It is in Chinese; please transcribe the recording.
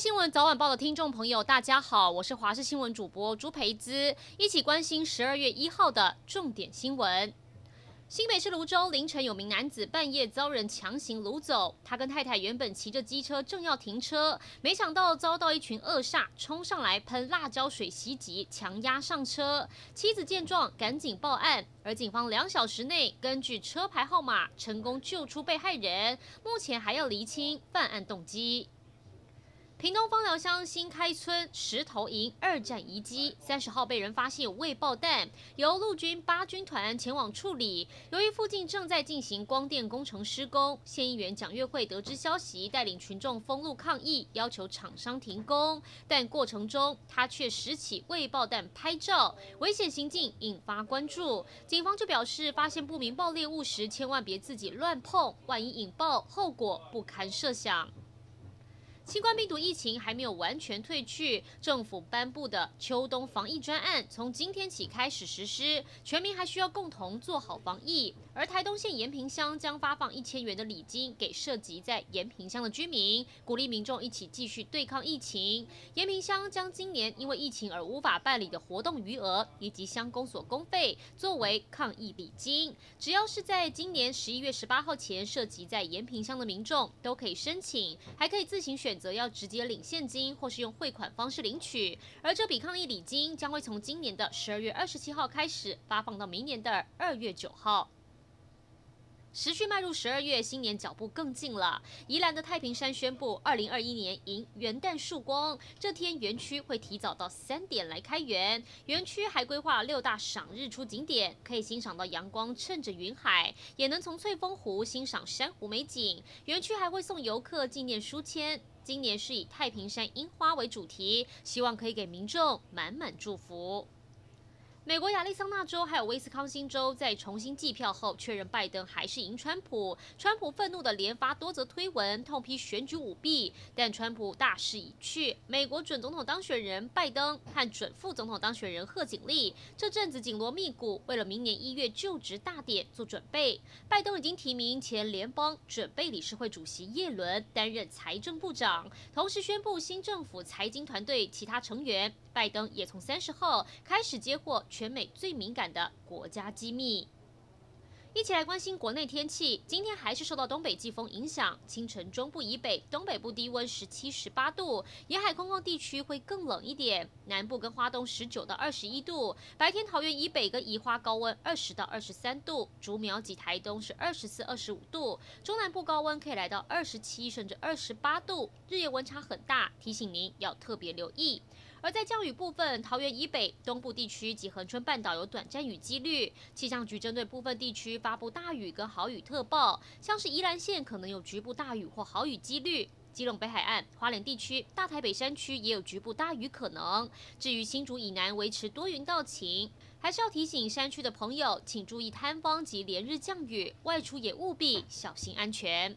新闻早晚报的听众朋友，大家好，我是华视新闻主播朱培姿，一起关心十二月一号的重点新闻。新北市芦洲凌晨有名男子半夜遭人强行掳走，他跟太太原本骑着机车正要停车，没想到遭到一群恶煞冲上来喷辣椒水袭击，强压上车。妻子见状赶紧报案，而警方两小时内根据车牌号码成功救出被害人，目前还要厘清犯案动机。屏东方寮乡新开村石头营二战遗迹，三十号被人发现未爆弹，由陆军八军团前往处理。由于附近正在进行光电工程施工，县议员蒋月惠得知消息，带领群众封路抗议，要求厂商停工。但过程中他却拾起未爆弹拍照，危险行径引发关注。警方就表示，发现不明爆裂物时，千万别自己乱碰，万一引爆，后果不堪设想。新冠病毒疫情还没有完全退去，政府颁布的秋冬防疫专案从今天起开始实施，全民还需要共同做好防疫。而台东县延平乡将发放一千元的礼金给涉及在延平乡的居民，鼓励民众一起继续对抗疫情。延平乡将今年因为疫情而无法办理的活动余额以及乡公所公费作为抗疫礼金，只要是在今年十一月十八号前涉及在延平乡的民众都可以申请，还可以自行选。则要直接领现金，或是用汇款方式领取。而这笔抗疫礼金将会从今年的十二月二十七号开始发放到明年的二月九号。持续迈入十二月，新年脚步更近了。宜兰的太平山宣布，二零二一年迎元旦曙光，这天园区会提早到三点来开园。园区还规划六大赏日出景点，可以欣赏到阳光衬着云海，也能从翠峰湖欣赏珊瑚美景。园区还会送游客纪念书签。今年是以太平山樱花为主题，希望可以给民众满满祝福。美国亚利桑那州还有威斯康星州在重新计票后，确认拜登还是赢川普。川普愤怒地连发多则推文，痛批选举舞弊。但川普大势已去，美国准总统当选人拜登和准副总统当选人贺锦丽这阵子紧锣密鼓，为了明年一月就职大典做准备。拜登已经提名前联邦准备理事会主席叶伦担任财政部长，同时宣布新政府财经团队其他成员。拜登也从三十号开始接获全美最敏感的国家机密。一起来关心国内天气，今天还是受到东北季风影响，清晨中部以北、东北部低温十七、十八度，沿海空旷地区会更冷一点，南部跟花东十九到二十一度，白天桃园以北跟宜花高温二十到二十三度，竹苗及台东是二十四、二十五度，中南部高温可以来到二十七甚至二十八度，日夜温差很大，提醒您要特别留意。而在降雨部分，桃园以北、东部地区及恒春半岛有短暂雨几率。气象局针对部分地区发布大雨跟豪雨特报，像是宜兰县可能有局部大雨或豪雨几率，基隆北海岸、花莲地区、大台北山区也有局部大雨可能。至于新竹以南维持多云到晴，还是要提醒山区的朋友，请注意摊方及连日降雨，外出也务必小心安全。